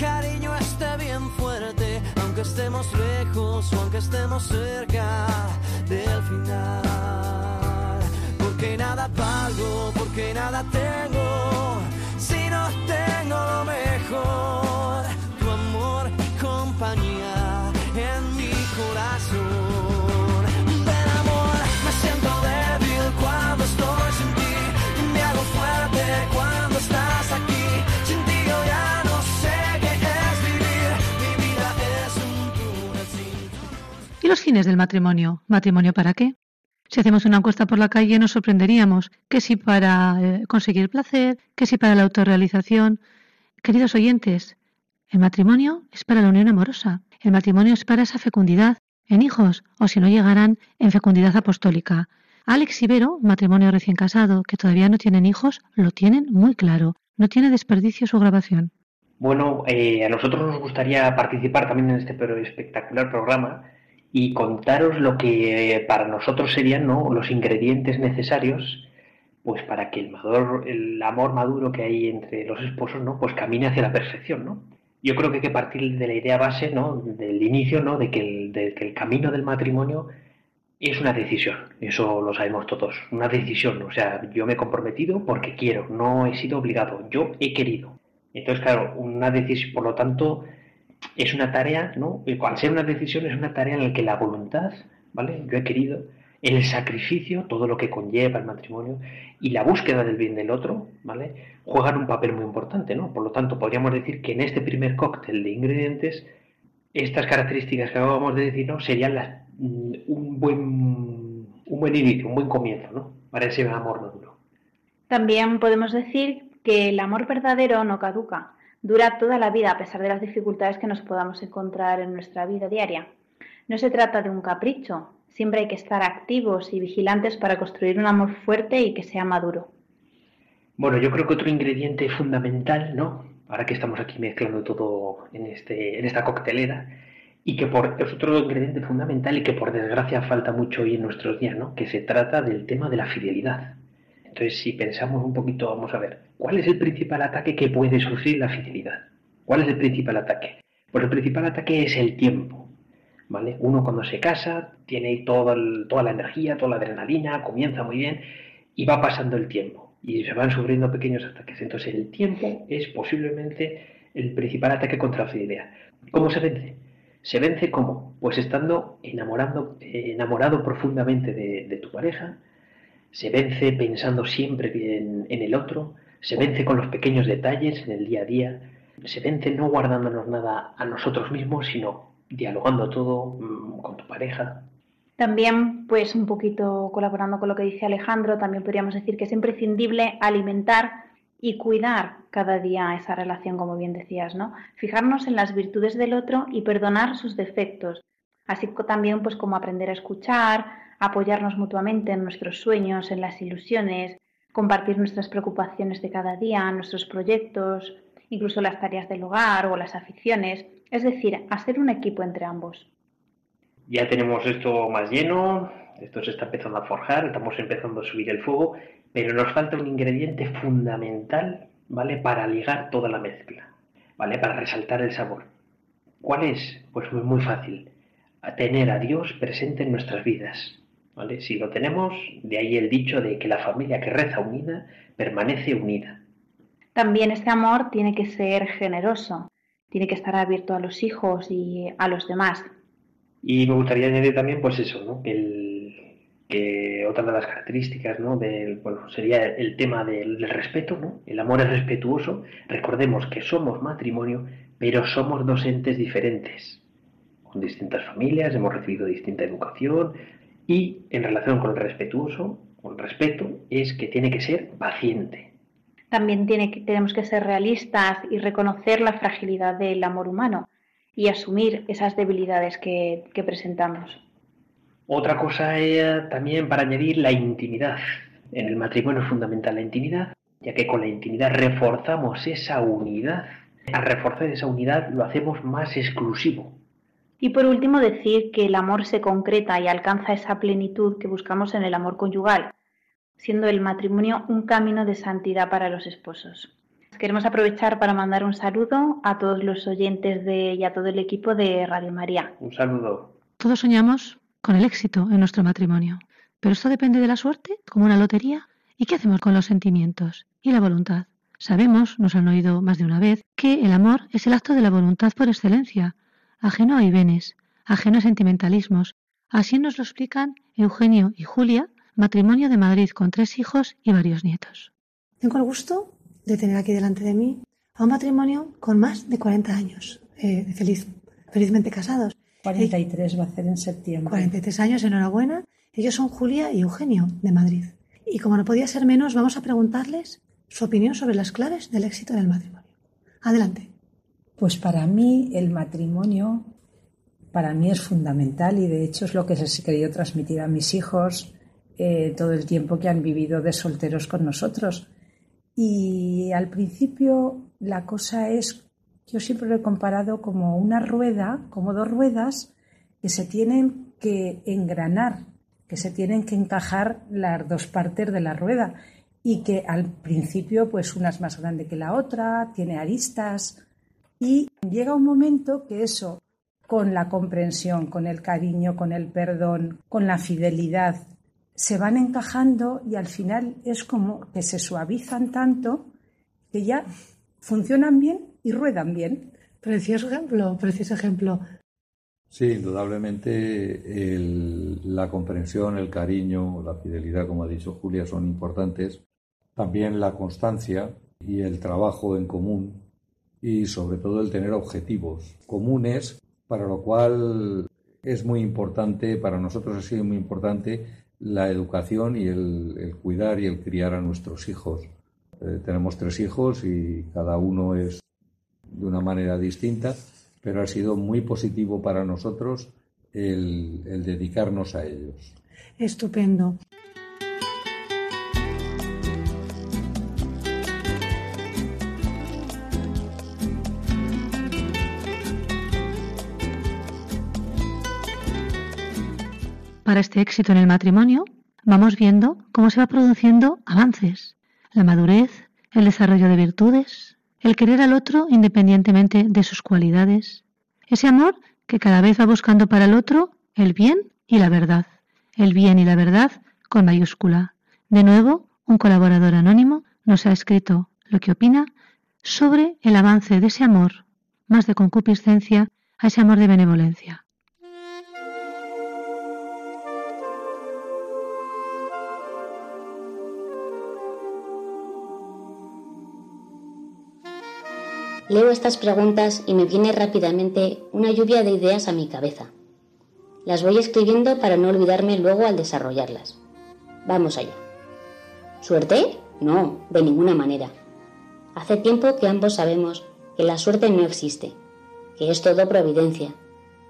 cariño esté bien fuerte, aunque estemos lejos o aunque estemos cerca del final. Porque nada valgo, porque nada tengo, si no tengo lo mejor, tu amor compañía en mi corazón. Los fines del matrimonio? ¿Matrimonio para qué? Si hacemos una encuesta por la calle nos sorprenderíamos que si para eh, conseguir placer, que si para la autorrealización. Queridos oyentes, el matrimonio es para la unión amorosa. El matrimonio es para esa fecundidad en hijos o si no llegarán en fecundidad apostólica. Alex Ibero, matrimonio recién casado, que todavía no tienen hijos, lo tienen muy claro. No tiene desperdicio su grabación. Bueno, eh, a nosotros nos gustaría participar también en este espectacular programa y contaros lo que eh, para nosotros serían ¿no? los ingredientes necesarios pues para que el, maduro, el amor maduro que hay entre los esposos no pues camine hacia la perfección no yo creo que hay que partir de la idea base, ¿no? del inicio, ¿no? de, que el, de que el camino del matrimonio es una decisión, eso lo sabemos todos, una decisión, o sea, yo me he comprometido porque quiero, no he sido obligado, yo he querido. Entonces, claro, una decisión, por lo tanto, es una tarea, ¿no? Al ser una decisión es una tarea en la que la voluntad, ¿vale? Yo he querido, el sacrificio, todo lo que conlleva el matrimonio y la búsqueda del bien del otro, ¿vale? Juegan un papel muy importante, ¿no? Por lo tanto, podríamos decir que en este primer cóctel de ingredientes, estas características que acabamos de decir, ¿no? Serían las, mm, un, buen, un buen inicio, un buen comienzo, ¿no? Para ese amor maduro. También podemos decir que el amor verdadero no caduca, dura toda la vida a pesar de las dificultades que nos podamos encontrar en nuestra vida diaria. No se trata de un capricho, Siempre hay que estar activos y vigilantes para construir un amor fuerte y que sea maduro. Bueno, yo creo que otro ingrediente fundamental, ¿no? Ahora que estamos aquí mezclando todo en, este, en esta coctelera, y que por, es otro ingrediente fundamental y que por desgracia falta mucho hoy en nuestros días, ¿no? Que se trata del tema de la fidelidad. Entonces, si pensamos un poquito, vamos a ver, ¿cuál es el principal ataque que puede sufrir la fidelidad? ¿Cuál es el principal ataque? Pues el principal ataque es el tiempo. Uno cuando se casa tiene toda la energía, toda la adrenalina, comienza muy bien y va pasando el tiempo y se van sufriendo pequeños ataques. Entonces el tiempo es posiblemente el principal ataque contra la fidelidad. ¿Cómo se vence? ¿Se vence cómo? Pues estando enamorando, enamorado profundamente de, tu pareja, se vence pensando siempre bien en el otro, se vence con los pequeños detalles en el día a día, se vence no guardándonos nada a nosotros mismos, sino dialogando todo mm, con tu pareja. También, pues un poquito colaborando con lo que dice Alejandro, también podríamos decir que es imprescindible alimentar y cuidar cada día esa relación, como bien decías, ¿no? Fijarnos en las virtudes del otro y perdonar sus defectos. Así también, pues como aprender a escuchar, apoyarnos mutuamente en nuestros sueños, en las ilusiones, compartir nuestras preocupaciones de cada día, nuestros proyectos, incluso las tareas del hogar o las aficiones, es decir, hacer un equipo entre ambos. Ya tenemos esto más lleno, esto se está empezando a forjar, estamos empezando a subir el fuego, pero nos falta un ingrediente fundamental, ¿vale? Para ligar toda la mezcla, ¿vale? Para resaltar el sabor. ¿Cuál es? Pues muy, muy fácil. tener a Dios presente en nuestras vidas. ¿Vale? Si lo tenemos, de ahí el dicho de que la familia que reza unida permanece unida. También este amor tiene que ser generoso, tiene que estar abierto a los hijos y a los demás. Y me gustaría añadir también, pues eso, ¿no? que otra de las características, ¿no? Del, sería el tema del, respeto, ¿no? El amor es respetuoso. Recordemos que somos matrimonio, pero somos dos entes diferentes, con distintas familias, hemos recibido distinta educación y en relación con el respetuoso, con el respeto, es que tiene que ser paciente, también tiene que, tenemos que ser realistas y reconocer la fragilidad del amor humano y asumir esas debilidades que, presentamos. Otra cosa es también para añadir la intimidad. En el matrimonio es fundamental la intimidad, ya que con la intimidad reforzamos esa unidad. Al reforzar esa unidad lo hacemos más exclusivo. Y por último decir que el amor se concreta y alcanza esa plenitud que buscamos en el amor conyugal, siendo el matrimonio un camino de santidad para los esposos. Queremos aprovechar para mandar un saludo a todos los oyentes de, y a todo el equipo de Radio María. Un saludo. Todos soñamos con el éxito en nuestro matrimonio, pero esto depende de la suerte, como una lotería. ¿Y qué hacemos con los sentimientos y la voluntad? Sabemos, nos han oído más de una vez, que el amor es el acto de la voluntad por excelencia, ajeno a ibenes, ajeno a sentimentalismos. Así nos lo explican Eugenio y Julia matrimonio de Madrid con tres hijos y varios nietos. Tengo el gusto de tener aquí delante de mí a un matrimonio con más de 40 años, eh, feliz, felizmente casados. 43 va a ser en septiembre. 43 años, enhorabuena. Ellos son Julia y Eugenio de Madrid. Y como no podía ser menos, vamos a preguntarles su opinión sobre las claves del éxito del matrimonio. Adelante. Pues para mí el matrimonio, para mí es fundamental y de hecho es lo que he querido transmitir a mis hijos eh, todo el tiempo que han vivido de solteros con nosotros. Y al principio la cosa es, yo siempre lo he comparado como una rueda, como dos ruedas que se tienen que engranar, que se tienen que encajar las dos partes de la rueda y que al principio pues una es más grande que la otra, tiene aristas y llega un momento que eso con la comprensión, con el cariño, con el perdón, con la fidelidad se van encajando y al final es como que se suavizan tanto que ya funcionan bien y ruedan bien. Precioso ejemplo, precioso ejemplo. Sí, indudablemente la comprensión, el cariño, la fidelidad, como ha dicho Julia, son importantes. También la constancia y el trabajo en común y sobre todo el tener objetivos comunes, para lo cual es muy importante, para nosotros ha sido muy importante la educación y el, cuidar y el criar a nuestros hijos. Eh, tenemos tres hijos y cada uno es de una manera distinta pero ha sido muy positivo para nosotros el, el dedicarnos a ellos. Estupendo. Para este éxito en el matrimonio, vamos viendo cómo se va produciendo avances, la madurez, el desarrollo de virtudes, el querer al otro independientemente de sus cualidades, ese amor que cada vez va buscando para el otro el bien y la verdad, el bien y la verdad con mayúscula. De nuevo, un colaborador anónimo nos ha escrito lo que opina sobre el avance de ese amor, más de concupiscencia, a ese amor de benevolencia. Leo estas preguntas y me viene rápidamente una lluvia de ideas a mi cabeza. Las voy escribiendo para no olvidarme luego al desarrollarlas. Vamos allá. ¿Suerte? No, de ninguna manera. Hace tiempo que ambos sabemos que la suerte no existe, que es todo providencia,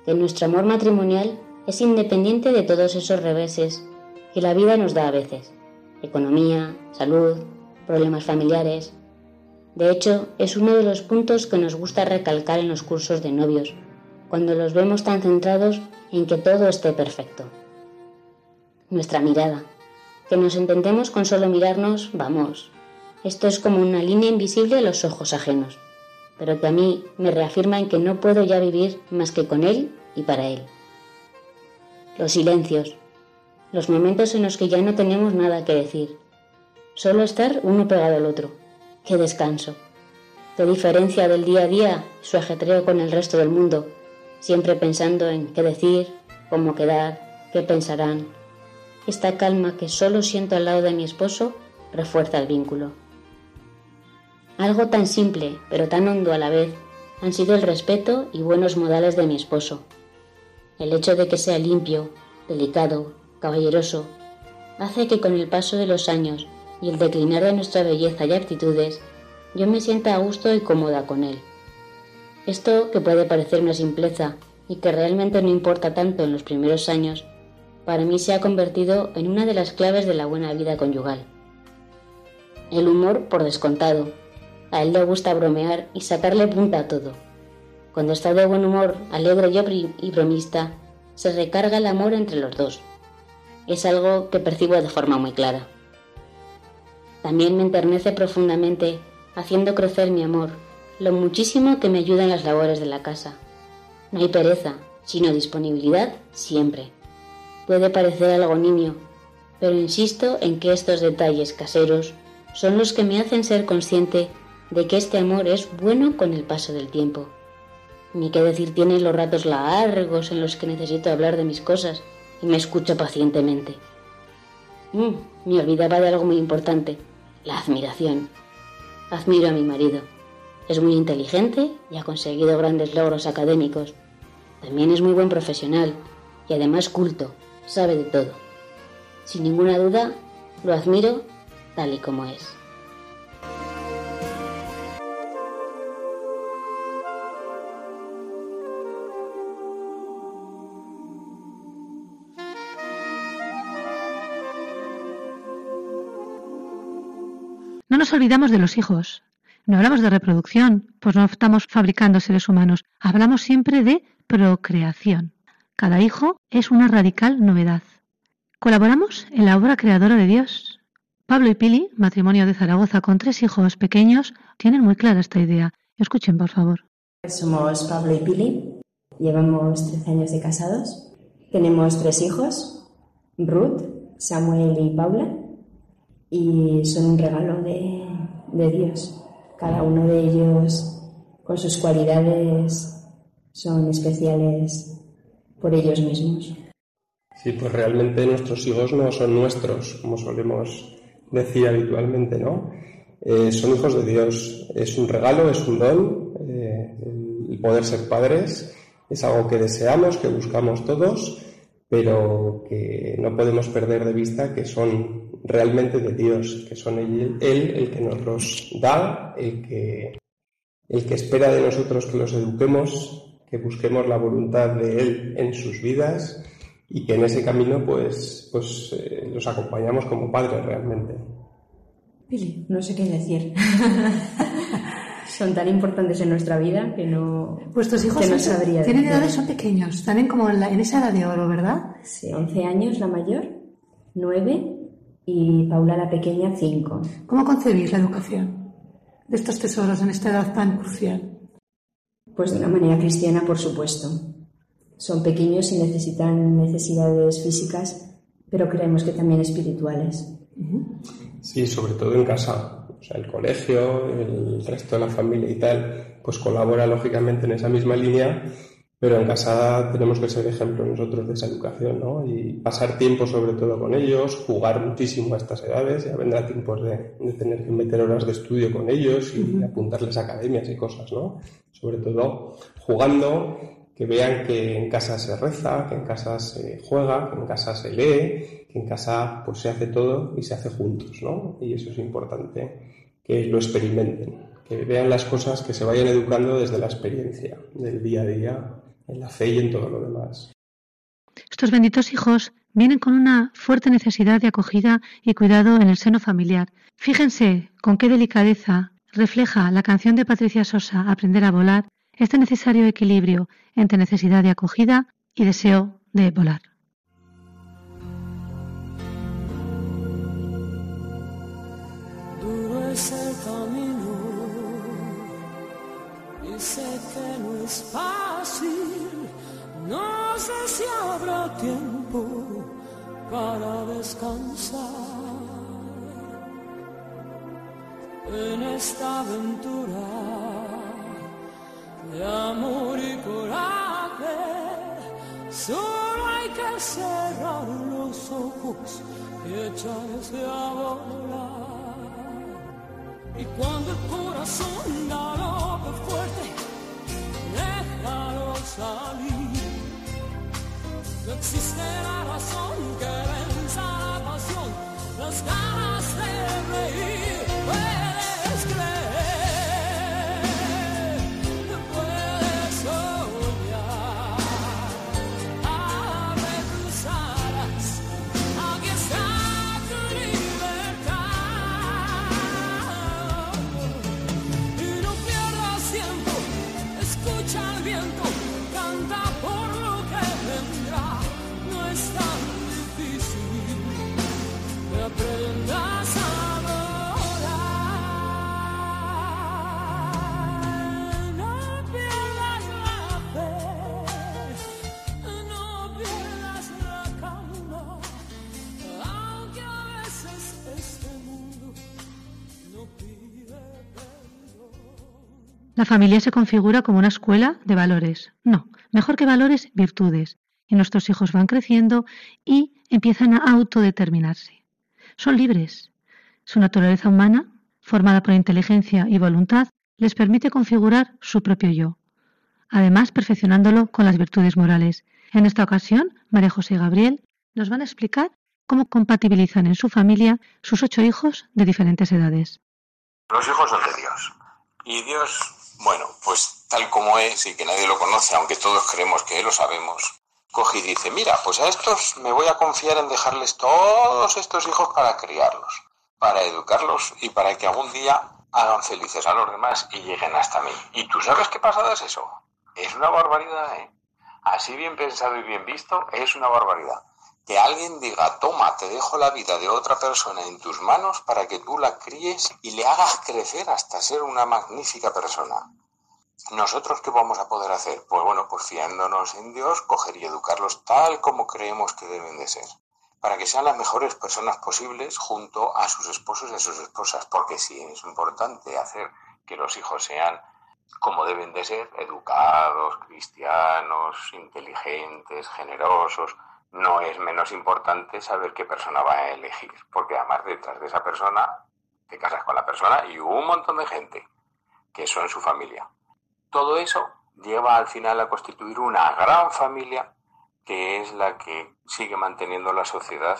que nuestro amor matrimonial es independiente de todos esos reveses que la vida nos da a veces. Economía, salud, problemas familiares, de hecho, es uno de los puntos que nos gusta recalcar en los cursos de novios, cuando los vemos tan centrados en que todo esté perfecto. Nuestra mirada. Que nos entendemos con solo mirarnos, vamos. Esto es como una línea invisible a los ojos ajenos, pero que a mí me reafirma en que no puedo ya vivir más que con él y para él. Los silencios. Los momentos en los que ya no tenemos nada que decir. Solo estar uno pegado al otro Qué descanso. Qué diferencia del día a día su ajetreo con el resto del mundo, siempre pensando en qué decir, cómo quedar, qué pensarán. Esta calma que solo siento al lado de mi esposo refuerza el vínculo. Algo tan simple, pero tan hondo a la vez, han sido el respeto y buenos modales de mi esposo. El hecho de que sea limpio, delicado, caballeroso, hace que con el paso de los años y el declinar de nuestra belleza y aptitudes, yo me sienta a gusto y cómoda con él. Esto, que puede parecer una simpleza y que realmente no importa tanto en los primeros años, para mí se ha convertido en una de las claves de la buena vida conyugal. El humor, por descontado. A él le gusta bromear y sacarle punta a todo. Cuando está de buen humor, alegre y bromista, se recarga el amor entre los dos. Es algo que percibo de forma muy clara. También me enternece profundamente, haciendo crecer mi amor, lo muchísimo que me ayuda en las labores de la casa. No hay pereza, sino disponibilidad siempre. Puede parecer algo niño, pero insisto en que estos detalles caseros son los que me hacen ser consciente de que este amor es bueno con el paso del tiempo. Ni qué decir tiene los ratos largos en los que necesito hablar de mis cosas y me escucha pacientemente. Mm, me olvidaba de algo muy importante la admiración. Admiro a mi marido. Es muy inteligente y ha conseguido grandes logros académicos. También es muy buen profesional y además culto, sabe de todo. Sin ninguna duda, lo admiro tal y como es. Nos olvidamos de los hijos. No hablamos de reproducción, pues no estamos fabricando seres humanos. Hablamos siempre de procreación. Cada hijo es una radical novedad. Colaboramos en la obra creadora de Dios. Pablo y Pili, matrimonio de Zaragoza con tres hijos pequeños, tienen muy clara esta idea. Escuchen, por favor. Somos Pablo y Pili, llevamos 13 años de casados, tenemos tres hijos, Ruth, Samuel y Paula, y son un regalo de, Dios. Cada uno de ellos, con sus cualidades, son especiales por ellos mismos. Sí, pues realmente nuestros hijos no son nuestros, como solemos decir habitualmente, ¿no? Eh, son hijos de Dios. Es un regalo, es un don. Eh, el poder ser padres es algo que deseamos, que buscamos todos, pero que no podemos perder de vista que son realmente de Dios, que son él, él el que nos los da, el que, el que espera de nosotros que los eduquemos, que busquemos la voluntad de Él en sus vidas y que en ese camino pues, pues eh, los acompañamos como padres realmente. Pili, no sé qué decir. son tan importantes en nuestra vida que no. Vuestros hijos no sabría tienen edades, son pequeños, están como en, en, esa edad de oro, ¿verdad? Sí, 11 años la mayor, 9 y Paula la pequeña 5. ¿Cómo concebís la educación de estos tesoros en esta edad tan crucial? Pues de una manera cristiana, por supuesto. Son pequeños y necesitan necesidades físicas, pero creemos que también espirituales. Sí, sobre todo en casa. O sea, el colegio, el resto de la familia y tal, pues colabora lógicamente en esa misma línea, pero en casa tenemos que ser ejemplo nosotros de esa educación, ¿no? Y pasar tiempo sobre todo con ellos, jugar muchísimo a estas edades, ya vendrá tiempos de, tener que meter horas de estudio con ellos y apuntarles a academias y cosas, ¿no? Sobre todo jugando, que vean que en casa se reza, que en casa se juega, que en casa se lee, que en casa pues se hace todo y se hace juntos, ¿no? Y eso es importante, que lo experimenten, que vean las cosas, que se vayan educando desde la experiencia del día a día en la fe y en todo lo demás. Estos benditos hijos vienen con una fuerte necesidad de acogida y cuidado en el seno familiar. Fíjense con qué delicadeza refleja la canción de Patricia Sosa, Aprender a volar, este necesario equilibrio entre necesidad de acogida y deseo de volar. sé que no sé si habrá tiempo para descansar en esta aventura de amor y coraje. Solo hay que cerrar los ojos y echarse a volar. Y cuando el corazón galope fuerte, déjalo salir. No existe la razón que venza la pasión, las ganas La familia se configura como una escuela de valores. No, mejor que valores, virtudes. Y nuestros hijos van creciendo y empiezan a autodeterminarse. Son libres. Su naturaleza humana, formada por inteligencia y voluntad, les permite configurar su propio yo, además perfeccionándolo con las virtudes morales. En esta ocasión, María José y Gabriel nos van a explicar cómo compatibilizan en su familia sus ocho hijos de diferentes edades. Los hijos son de Dios. Y Dios bueno, pues tal como es y que nadie lo conoce, aunque todos creemos que lo sabemos, coge y dice, mira, pues a estos me voy a confiar en dejarles todos estos hijos para criarlos, para educarlos y para que algún día hagan felices a los demás y lleguen hasta mí. ¿Y tú sabes qué pasada es eso? Es una barbaridad, ¿eh? Así bien pensado y bien visto, es una barbaridad. Que alguien diga, toma, te dejo la vida de otra persona en tus manos para que tú la críes y le hagas crecer hasta ser una magnífica persona. ¿Nosotros qué vamos a poder hacer? Pues bueno, pues fiándonos en Dios, coger y educarlos tal como creemos que deben de ser, para que sean las mejores personas posibles junto a sus esposos y a sus esposas, porque sí, es importante hacer que los hijos sean como deben de ser, educados, cristianos, inteligentes, generosos, no es menos importante saber qué persona va a elegir, porque además detrás de esa persona te casas con la persona y un montón de gente que son su familia. Todo eso lleva al final a constituir una gran familia que es la que sigue manteniendo la sociedad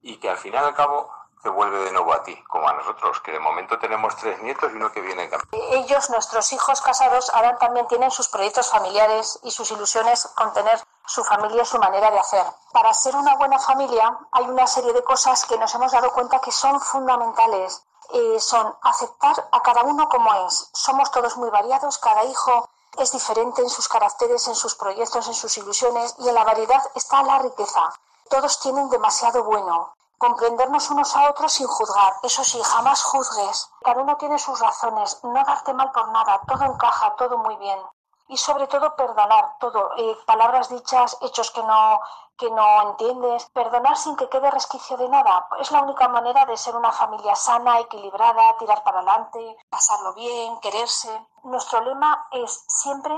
y que al final al cabo te vuelve de nuevo a ti, como a nosotros, que de momento tenemos tres nietos y uno que viene en. Ellos, nuestros hijos casados, ahora también tienen sus proyectos familiares y sus ilusiones con tener su familia y su manera de hacer. Para ser una buena familia hay una serie de cosas que nos hemos dado cuenta que son fundamentales. Eh, son aceptar a cada uno como es. Somos todos muy variados, cada hijo es diferente en sus caracteres, en sus proyectos, en sus ilusiones y en la variedad está la riqueza. Todos tienen demasiado bueno comprendernos unos a otros sin juzgar. Eso sí, jamás juzgues. Cada uno tiene sus razones, no darte mal por nada, todo encaja, todo muy bien. Y sobre todo perdonar todo, eh, palabras dichas, hechos que no, que no entiendes, perdonar sin que quede resquicio de nada. Es la única manera de ser una familia sana, equilibrada, tirar para adelante, pasarlo bien, quererse. Nuestro lema es siempre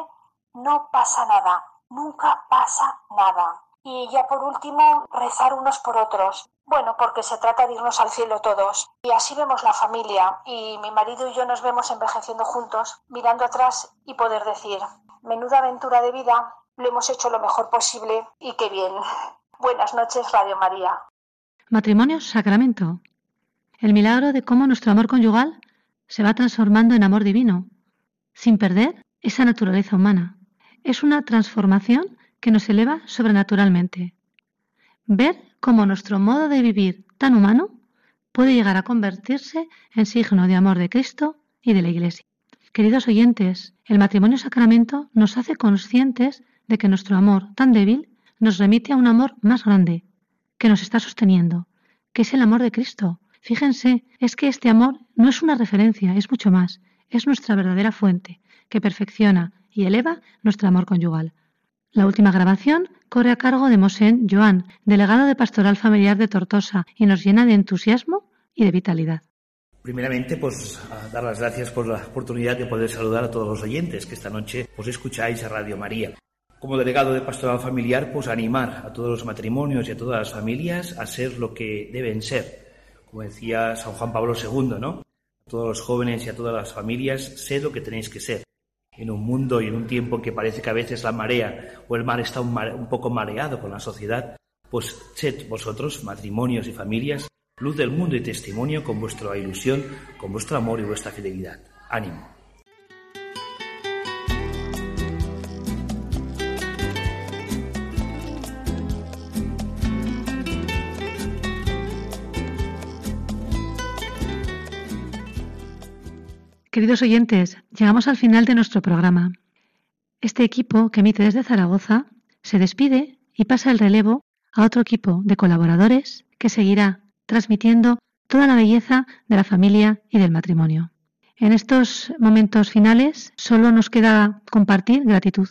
no pasa nada, nunca pasa nada. Y ya por último, rezar unos por otros. Bueno, porque se trata de irnos al cielo todos. Y así vemos la familia. Y mi marido y yo nos vemos envejeciendo juntos, mirando atrás y poder decir, menuda aventura de vida, lo hemos hecho lo mejor posible y qué bien. Buenas noches, Radio María. Matrimonio sacramento. El milagro de cómo nuestro amor conyugal se va transformando en amor divino, sin perder esa naturaleza humana. Es una transformación que nos eleva sobrenaturalmente. Ver cómo nuestro modo de vivir tan humano puede llegar a convertirse en signo de amor de Cristo y de la Iglesia. Queridos oyentes, el matrimonio sacramento nos hace conscientes de que nuestro amor tan débil nos remite a un amor más grande, que nos está sosteniendo, que es el amor de Cristo. Fíjense, es que este amor no es una referencia, es mucho más, es nuestra verdadera fuente, que perfecciona y eleva nuestro amor conyugal. La última grabación corre a cargo de Mosén Joan, delegado de Pastoral Familiar de Tortosa, y nos llena de entusiasmo y de vitalidad. Primeramente, pues dar las gracias por la oportunidad de poder saludar a todos los oyentes que esta noche os escucháis a Radio María. Como delegado de Pastoral Familiar, pues animar a todos los matrimonios y a todas las familias a ser lo que deben ser. Como decía San Juan Pablo II, ¿no? A todos los jóvenes y a todas las familias, sed lo que tenéis que ser en un mundo y en un tiempo que parece que a veces la marea o el mar está un, poco mareado con la sociedad, pues sed vosotros, matrimonios y familias, luz del mundo y testimonio con vuestra ilusión, con vuestro amor y vuestra fidelidad. Ánimo. Queridos oyentes, llegamos al final de nuestro programa. Este equipo que emite desde Zaragoza se despide y pasa el relevo a otro equipo de colaboradores que seguirá transmitiendo toda la belleza de la familia y del matrimonio. En estos momentos finales solo nos queda compartir gratitud.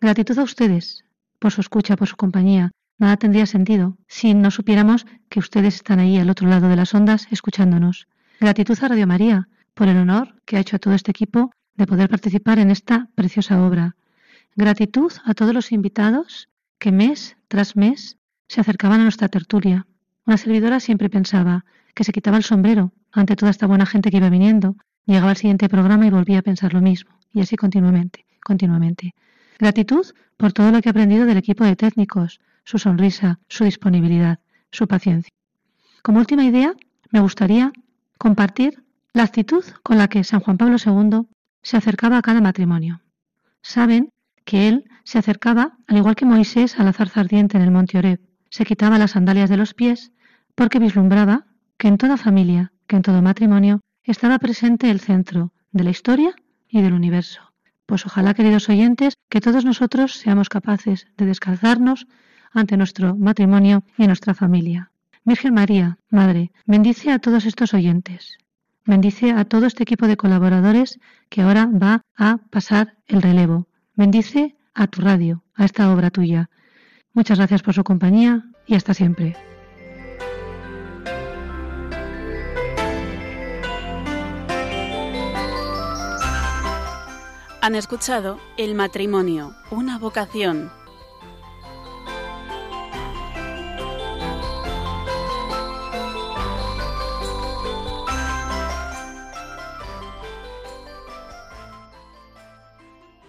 Gratitud a ustedes por su escucha, por su compañía. Nada tendría sentido si no supiéramos que ustedes están ahí al otro lado de las ondas escuchándonos. Gratitud a Radio María por el honor que ha hecho a todo este equipo de poder participar en esta preciosa obra. Gratitud a todos los invitados que mes tras mes se acercaban a nuestra tertulia. Una servidora siempre pensaba que se quitaba el sombrero ante toda esta buena gente que iba viniendo, llegaba al siguiente programa y volvía a pensar lo mismo, y así continuamente, continuamente. Gratitud por todo lo que he aprendido del equipo de técnicos, su sonrisa, su disponibilidad, su paciencia. Como última idea, me gustaría compartir la actitud con la que San Juan Pablo II se acercaba a cada matrimonio. Saben que él se acercaba, al igual que Moisés, a la zarza ardiente en el monte Oreb. Se quitaba las sandalias de los pies porque vislumbraba que en toda familia, que en todo matrimonio, estaba presente el centro de la historia y del universo. Pues ojalá, queridos oyentes, que todos nosotros seamos capaces de descalzarnos ante nuestro matrimonio y nuestra familia. Virgen María, Madre, bendice a todos estos oyentes. Bendice a todo este equipo de colaboradores que ahora va a pasar el relevo. Bendice a tu radio, a esta obra tuya. Muchas gracias por su compañía y hasta siempre. Han escuchado El matrimonio, una vocación